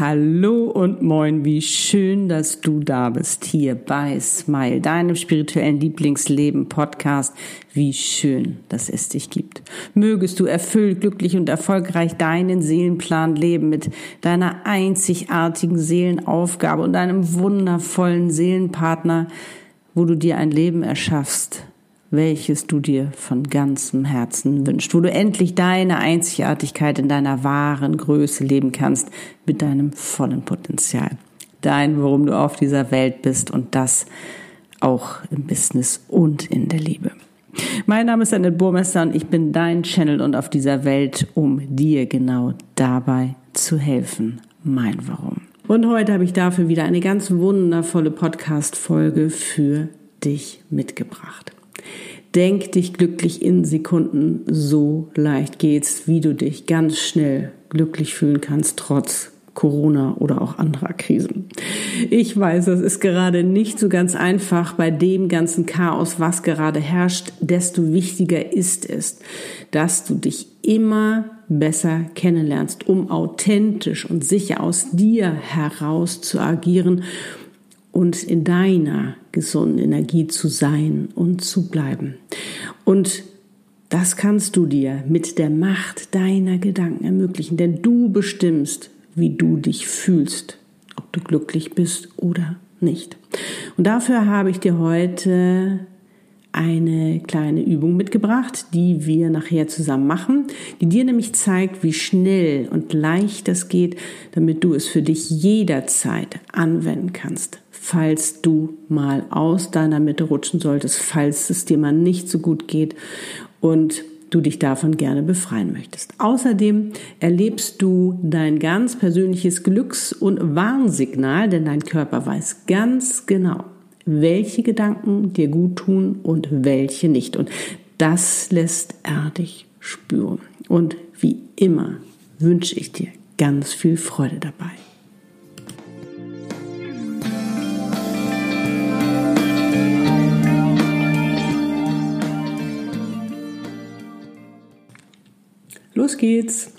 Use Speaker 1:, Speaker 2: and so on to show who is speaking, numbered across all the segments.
Speaker 1: Hallo und moin, wie schön, dass du da bist hier bei Smile, deinem spirituellen Lieblingsleben Podcast. Wie schön, dass es dich gibt. Mögest du erfüllt, glücklich und erfolgreich deinen Seelenplan leben mit deiner einzigartigen Seelenaufgabe und deinem wundervollen Seelenpartner, wo du dir ein Leben erschaffst, welches du dir von ganzem Herzen wünschst, wo du endlich deine Einzigartigkeit in deiner wahren Größe leben kannst, mit deinem vollen Potenzial. Dein, worum du auf dieser Welt bist und das auch im Business und in der Liebe. Mein Name ist Annette Burmester und ich bin dein Channel und auf dieser Welt, um dir genau dabei zu helfen. Mein Warum. Und heute habe ich dafür wieder eine ganz wundervolle Podcast-Folge für dich mitgebracht. Denk dich glücklich in Sekunden. So leicht geht's, wie du dich ganz schnell glücklich fühlen kannst, trotz Corona oder auch anderer Krisen. Ich weiß, das ist gerade nicht so ganz einfach bei dem ganzen Chaos, was gerade herrscht. Desto wichtiger ist es, dass du dich immer besser kennenlernst, um authentisch und sicher aus dir heraus zu agieren und in deiner gesunden Energie zu sein und zu bleiben. Und das kannst du dir mit der Macht deiner Gedanken ermöglichen, denn du bestimmst, wie du dich fühlst, ob du glücklich bist oder nicht. Und dafür habe ich dir heute eine kleine Übung mitgebracht, die wir nachher zusammen machen, die dir nämlich zeigt, wie schnell und leicht das geht, damit du es für dich jederzeit anwenden kannst falls du mal aus deiner Mitte rutschen solltest, falls es dir mal nicht so gut geht und du dich davon gerne befreien möchtest. Außerdem erlebst du dein ganz persönliches Glücks- und Warnsignal, denn dein Körper weiß ganz genau, welche Gedanken dir gut tun und welche nicht. Und das lässt er dich spüren. Und wie immer wünsche ich dir ganz viel Freude dabei. Los geht's!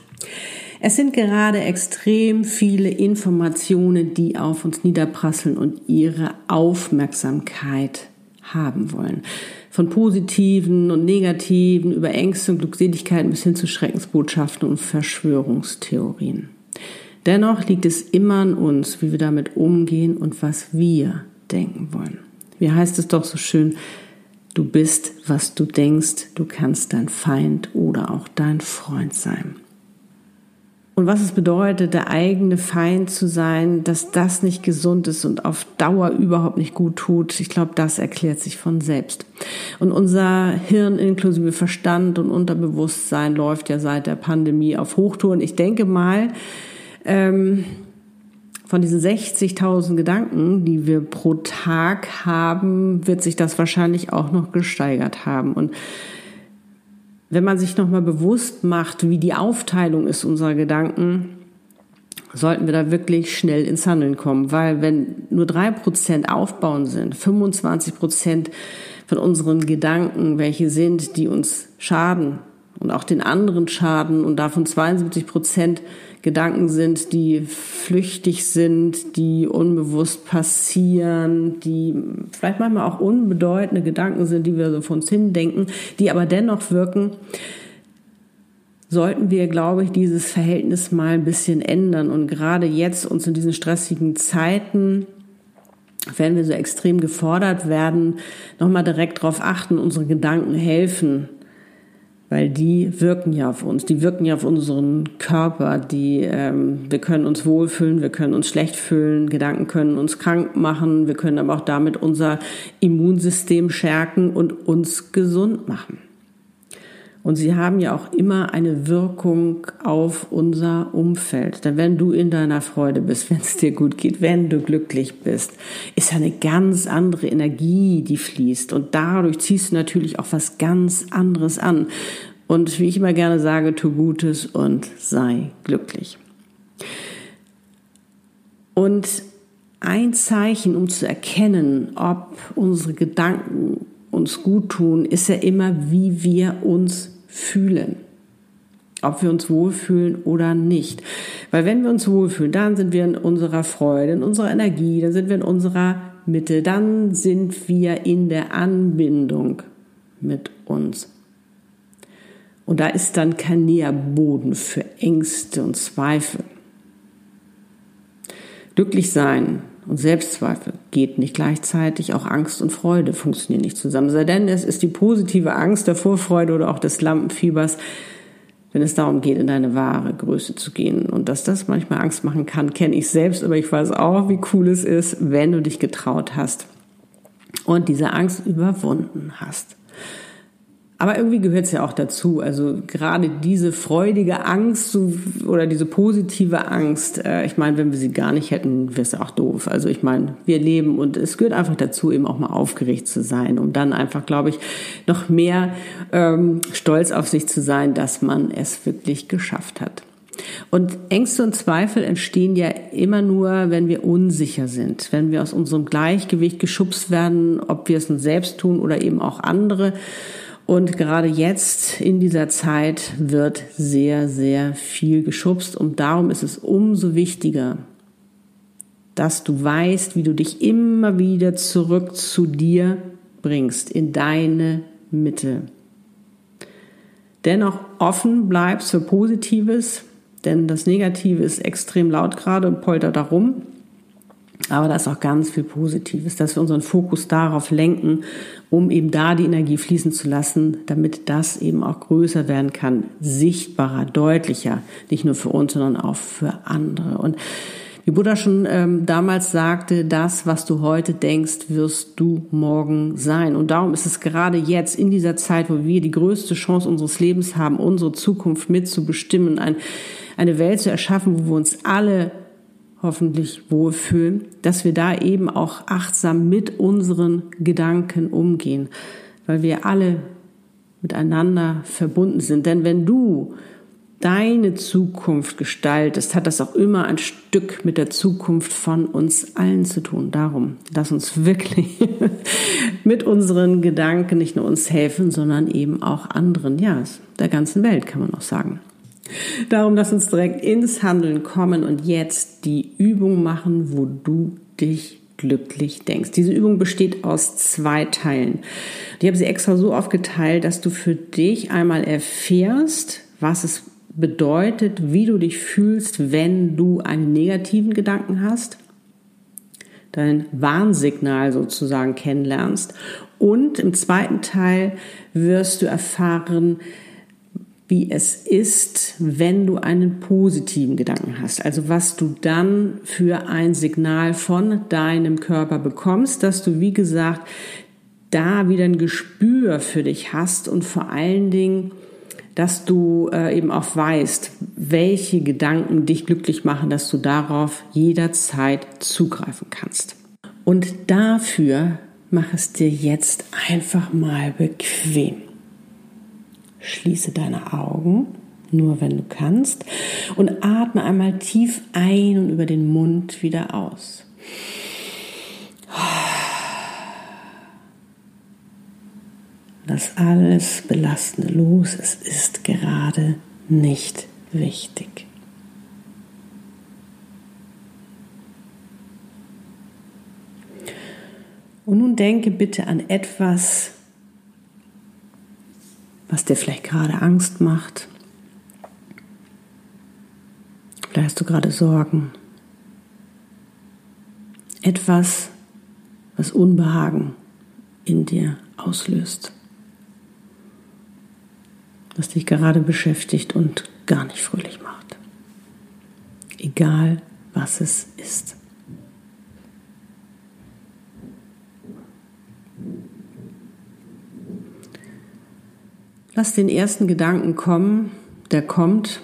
Speaker 1: Es sind gerade extrem viele Informationen, die auf uns niederprasseln und ihre Aufmerksamkeit haben wollen. Von positiven und negativen über Ängste und Glückseligkeiten bis hin zu Schreckensbotschaften und Verschwörungstheorien. Dennoch liegt es immer an uns, wie wir damit umgehen und was wir denken wollen. Wie heißt es doch so schön, Du bist, was du denkst. Du kannst dein Feind oder auch dein Freund sein. Und was es bedeutet, der eigene Feind zu sein, dass das nicht gesund ist und auf Dauer überhaupt nicht gut tut, ich glaube, das erklärt sich von selbst. Und unser Hirn inklusive Verstand und Unterbewusstsein läuft ja seit der Pandemie auf Hochtouren. Ich denke mal, ähm, von diesen 60.000 Gedanken, die wir pro Tag haben, wird sich das wahrscheinlich auch noch gesteigert haben. Und wenn man sich nochmal bewusst macht, wie die Aufteilung ist unserer Gedanken, sollten wir da wirklich schnell ins Handeln kommen. Weil wenn nur drei Prozent aufbauen sind, 25 Prozent von unseren Gedanken, welche sind, die uns schaden und auch den anderen schaden und davon 72 Prozent Gedanken sind, die flüchtig sind, die unbewusst passieren, die vielleicht manchmal auch unbedeutende Gedanken sind, die wir so von uns hin denken, die aber dennoch wirken, sollten wir, glaube ich, dieses Verhältnis mal ein bisschen ändern. Und gerade jetzt uns in diesen stressigen Zeiten, wenn wir so extrem gefordert werden, nochmal direkt darauf achten, unsere Gedanken helfen, weil die wirken ja auf uns, die wirken ja auf unseren Körper, die ähm, wir können uns wohlfühlen, wir können uns schlecht fühlen, Gedanken können uns krank machen, wir können aber auch damit unser Immunsystem stärken und uns gesund machen. Und sie haben ja auch immer eine Wirkung auf unser Umfeld. Denn wenn du in deiner Freude bist, wenn es dir gut geht, wenn du glücklich bist, ist eine ganz andere Energie, die fließt. Und dadurch ziehst du natürlich auch was ganz anderes an. Und wie ich immer gerne sage, tu Gutes und sei glücklich. Und ein Zeichen, um zu erkennen, ob unsere Gedanken uns gut tun, ist ja immer, wie wir uns fühlen. ob wir uns wohlfühlen oder nicht. Weil wenn wir uns wohlfühlen, dann sind wir in unserer Freude, in unserer Energie, dann sind wir in unserer Mitte, dann sind wir in der Anbindung mit uns. Und da ist dann kein Nährboden für Ängste und Zweifel. Glücklich sein und Selbstzweifel geht nicht gleichzeitig. Auch Angst und Freude funktionieren nicht zusammen. Sei denn, es ist die positive Angst der Vorfreude oder auch des Lampenfiebers, wenn es darum geht, in deine wahre Größe zu gehen. Und dass das manchmal Angst machen kann, kenne ich selbst, aber ich weiß auch, wie cool es ist, wenn du dich getraut hast und diese Angst überwunden hast. Aber irgendwie gehört es ja auch dazu. Also gerade diese freudige Angst oder diese positive Angst, äh, ich meine, wenn wir sie gar nicht hätten, wäre es auch doof. Also ich meine, wir leben und es gehört einfach dazu, eben auch mal aufgeregt zu sein, um dann einfach, glaube ich, noch mehr ähm, stolz auf sich zu sein, dass man es wirklich geschafft hat. Und Ängste und Zweifel entstehen ja immer nur, wenn wir unsicher sind, wenn wir aus unserem Gleichgewicht geschubst werden, ob wir es uns selbst tun oder eben auch andere. Und gerade jetzt in dieser Zeit wird sehr, sehr viel geschubst und darum ist es umso wichtiger, dass du weißt, wie du dich immer wieder zurück zu dir bringst, in deine Mitte. Dennoch offen bleibst für Positives, denn das Negative ist extrem laut gerade und poltert darum. Aber da ist auch ganz viel Positives, dass wir unseren Fokus darauf lenken, um eben da die Energie fließen zu lassen, damit das eben auch größer werden kann, sichtbarer, deutlicher, nicht nur für uns, sondern auch für andere. Und wie Buddha schon ähm, damals sagte, das, was du heute denkst, wirst du morgen sein. Und darum ist es gerade jetzt in dieser Zeit, wo wir die größte Chance unseres Lebens haben, unsere Zukunft mitzubestimmen, ein, eine Welt zu erschaffen, wo wir uns alle hoffentlich wohlfühlen, dass wir da eben auch achtsam mit unseren Gedanken umgehen, weil wir alle miteinander verbunden sind. Denn wenn du deine Zukunft gestaltest, hat das auch immer ein Stück mit der Zukunft von uns allen zu tun. Darum, lass uns wirklich mit unseren Gedanken nicht nur uns helfen, sondern eben auch anderen, ja, der ganzen Welt, kann man auch sagen. Darum lass uns direkt ins Handeln kommen und jetzt die Übung machen, wo du dich glücklich denkst. Diese Übung besteht aus zwei Teilen. Ich habe sie extra so aufgeteilt, dass du für dich einmal erfährst, was es bedeutet, wie du dich fühlst, wenn du einen negativen Gedanken hast, dein Warnsignal sozusagen kennenlernst. Und im zweiten Teil wirst du erfahren, wie es ist, wenn du einen positiven Gedanken hast. Also was du dann für ein Signal von deinem Körper bekommst, dass du, wie gesagt, da wieder ein Gespür für dich hast und vor allen Dingen, dass du äh, eben auch weißt, welche Gedanken dich glücklich machen, dass du darauf jederzeit zugreifen kannst. Und dafür mach es dir jetzt einfach mal bequem. Schließe deine Augen, nur wenn du kannst, und atme einmal tief ein und über den Mund wieder aus. Lass alles Belastende los. Es ist gerade nicht wichtig. Und nun denke bitte an etwas, was dir vielleicht gerade Angst macht. Vielleicht hast du gerade Sorgen. Etwas, was Unbehagen in dir auslöst. Was dich gerade beschäftigt und gar nicht fröhlich macht. Egal, was es ist. Lass den ersten Gedanken kommen, der kommt.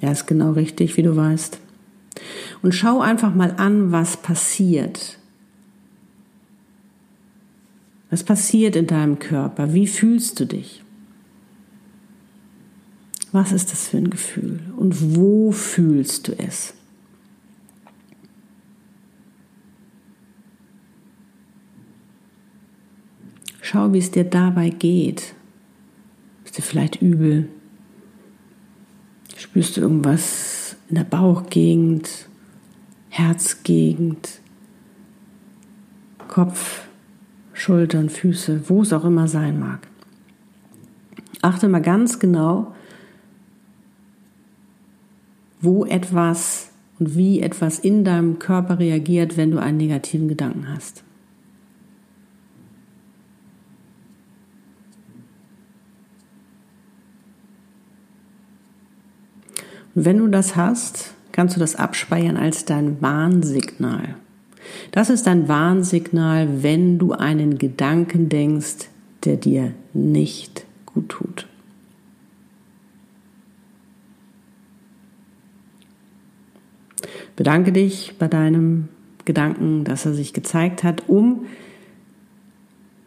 Speaker 1: Er ist genau richtig, wie du weißt. Und schau einfach mal an, was passiert. Was passiert in deinem Körper? Wie fühlst du dich? Was ist das für ein Gefühl? Und wo fühlst du es? Schau, wie es dir dabei geht dir vielleicht übel? Spürst du irgendwas in der Bauchgegend, Herzgegend, Kopf, Schultern, Füße, wo es auch immer sein mag. Achte mal ganz genau, wo etwas und wie etwas in deinem Körper reagiert, wenn du einen negativen Gedanken hast. Wenn du das hast, kannst du das abspeichern als dein Warnsignal. Das ist ein Warnsignal, wenn du einen Gedanken denkst, der dir nicht gut tut. Bedanke dich bei deinem Gedanken, dass er sich gezeigt hat, um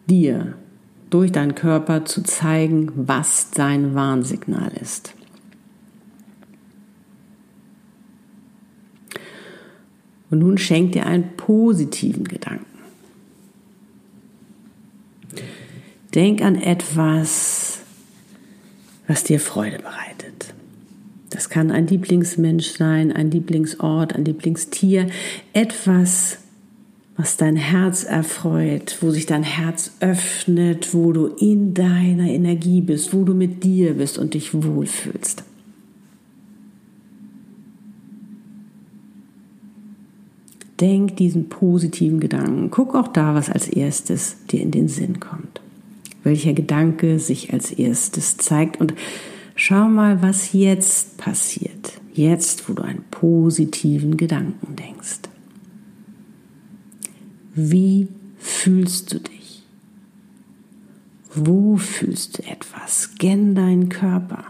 Speaker 1: dir durch deinen Körper zu zeigen, was dein Warnsignal ist. Und nun schenk dir einen positiven Gedanken. Denk an etwas, was dir Freude bereitet. Das kann ein Lieblingsmensch sein, ein Lieblingsort, ein Lieblingstier, etwas, was dein Herz erfreut, wo sich dein Herz öffnet, wo du in deiner Energie bist, wo du mit dir bist und dich wohlfühlst. Denk diesen positiven Gedanken. Guck auch da, was als erstes dir in den Sinn kommt. Welcher Gedanke sich als erstes zeigt und schau mal, was jetzt passiert. Jetzt, wo du einen positiven Gedanken denkst. Wie fühlst du dich? Wo fühlst du etwas? Scan deinen Körper.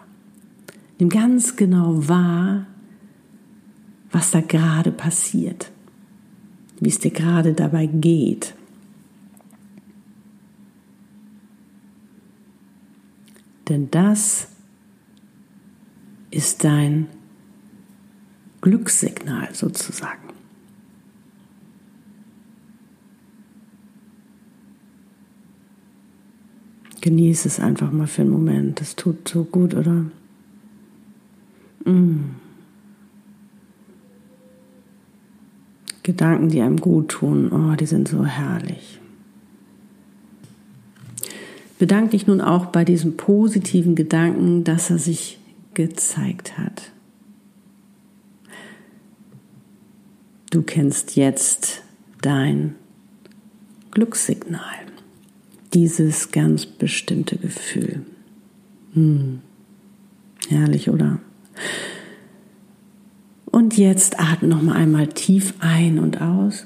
Speaker 1: Nimm ganz genau wahr, was da gerade passiert wie es dir gerade dabei geht. Denn das ist dein Glückssignal sozusagen. Genieße es einfach mal für einen Moment. Das tut so gut, oder? Mm. Gedanken, die einem gut tun, oh, die sind so herrlich. Bedank dich nun auch bei diesem positiven Gedanken, dass er sich gezeigt hat. Du kennst jetzt dein Glückssignal, dieses ganz bestimmte Gefühl. Hm. Herrlich, oder? Und jetzt atme noch mal einmal tief ein und aus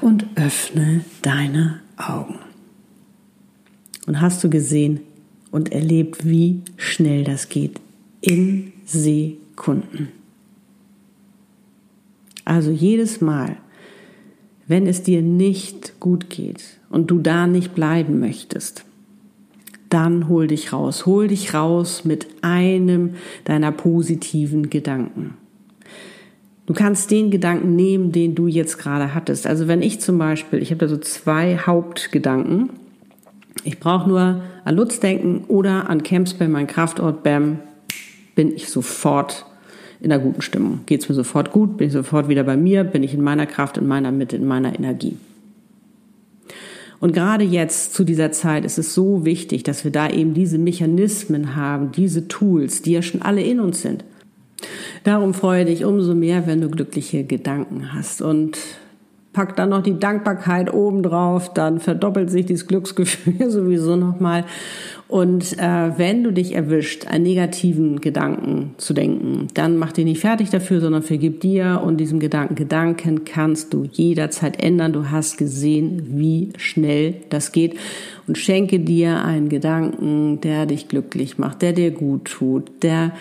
Speaker 1: und öffne deine Augen. Und hast du gesehen und erlebt, wie schnell das geht? In Sekunden. Also jedes Mal, wenn es dir nicht gut geht und du da nicht bleiben möchtest, dann hol dich raus. Hol dich raus mit einem deiner positiven Gedanken. Du kannst den Gedanken nehmen, den du jetzt gerade hattest. Also wenn ich zum Beispiel, ich habe da so zwei Hauptgedanken. Ich brauche nur an Lutz denken oder an Camps bei meinem Kraftort, bam, bin ich sofort in einer guten Stimmung. Geht es mir sofort gut, bin ich sofort wieder bei mir, bin ich in meiner Kraft, in meiner Mitte, in meiner Energie. Und gerade jetzt zu dieser Zeit ist es so wichtig, dass wir da eben diese Mechanismen haben, diese Tools, die ja schon alle in uns sind. Darum freue dich umso mehr, wenn du glückliche Gedanken hast. Und pack dann noch die Dankbarkeit oben drauf, dann verdoppelt sich dieses Glücksgefühl sowieso nochmal. Und äh, wenn du dich erwischt, einen negativen Gedanken zu denken, dann mach dich nicht fertig dafür, sondern vergib dir und diesem Gedanken. Gedanken kannst du jederzeit ändern. Du hast gesehen, wie schnell das geht. Und schenke dir einen Gedanken, der dich glücklich macht, der dir gut tut, der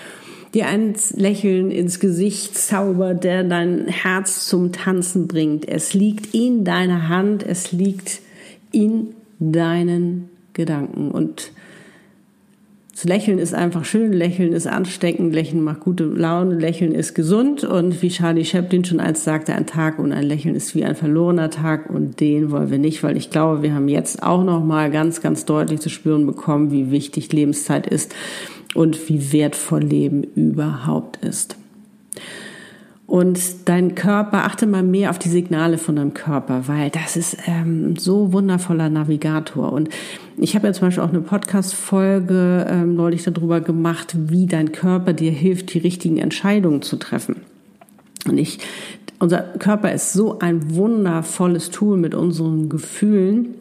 Speaker 1: dir ein Lächeln ins Gesicht zaubert, der dein Herz zum Tanzen bringt. Es liegt in deiner Hand, es liegt in deinen Gedanken. Und das Lächeln ist einfach schön, Lächeln ist ansteckend, Lächeln macht gute Laune, Lächeln ist gesund und wie Charlie Chaplin schon einst sagte, ein Tag und ein Lächeln ist wie ein verlorener Tag und den wollen wir nicht, weil ich glaube, wir haben jetzt auch noch mal ganz, ganz deutlich zu spüren bekommen, wie wichtig Lebenszeit ist und wie wertvoll Leben überhaupt ist. Und dein Körper, achte mal mehr auf die Signale von deinem Körper, weil das ist ähm, so wundervoller Navigator. Und ich habe ja zum Beispiel auch eine Podcast-Folge ähm, neulich darüber gemacht, wie dein Körper dir hilft, die richtigen Entscheidungen zu treffen. Und ich, unser Körper ist so ein wundervolles Tool mit unseren Gefühlen,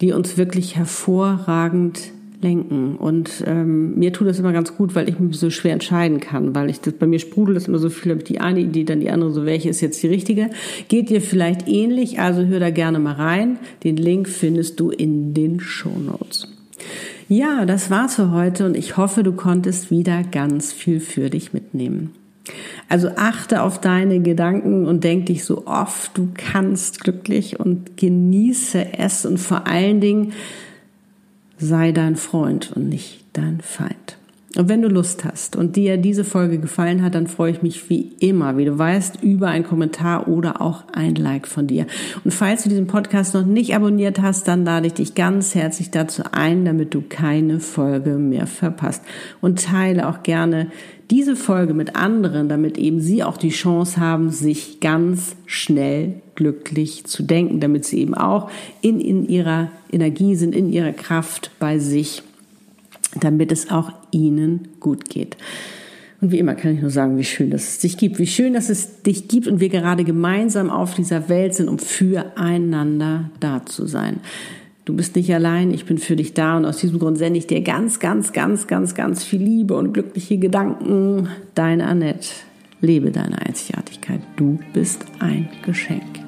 Speaker 1: die uns wirklich hervorragend lenken. Und ähm, mir tut das immer ganz gut, weil ich mich so schwer entscheiden kann, weil ich das, bei mir sprudelt das immer so viel, die eine Idee, dann die andere, so welche ist jetzt die richtige. Geht dir vielleicht ähnlich, also hör da gerne mal rein. Den Link findest du in den Show Notes. Ja, das war's für heute und ich hoffe, du konntest wieder ganz viel für dich mitnehmen. Also achte auf deine Gedanken und denk dich so oft du kannst glücklich und genieße es und vor allen Dingen sei dein Freund und nicht dein Feind. Und wenn du Lust hast und dir diese Folge gefallen hat, dann freue ich mich wie immer, wie du weißt, über einen Kommentar oder auch ein Like von dir. Und falls du diesen Podcast noch nicht abonniert hast, dann lade ich dich ganz herzlich dazu ein, damit du keine Folge mehr verpasst. Und teile auch gerne diese Folge mit anderen, damit eben sie auch die Chance haben, sich ganz schnell glücklich zu denken, damit sie eben auch in, in ihrer Energie sind, in ihrer Kraft bei sich, damit es auch ihnen gut geht. Und wie immer kann ich nur sagen, wie schön, dass es dich gibt, wie schön, dass es dich gibt und wir gerade gemeinsam auf dieser Welt sind, um füreinander da zu sein. Du bist nicht allein, ich bin für dich da und aus diesem Grund sende ich dir ganz, ganz, ganz, ganz, ganz viel Liebe und glückliche Gedanken. Deine Annette. Lebe deine Einzigartigkeit. Du bist ein Geschenk.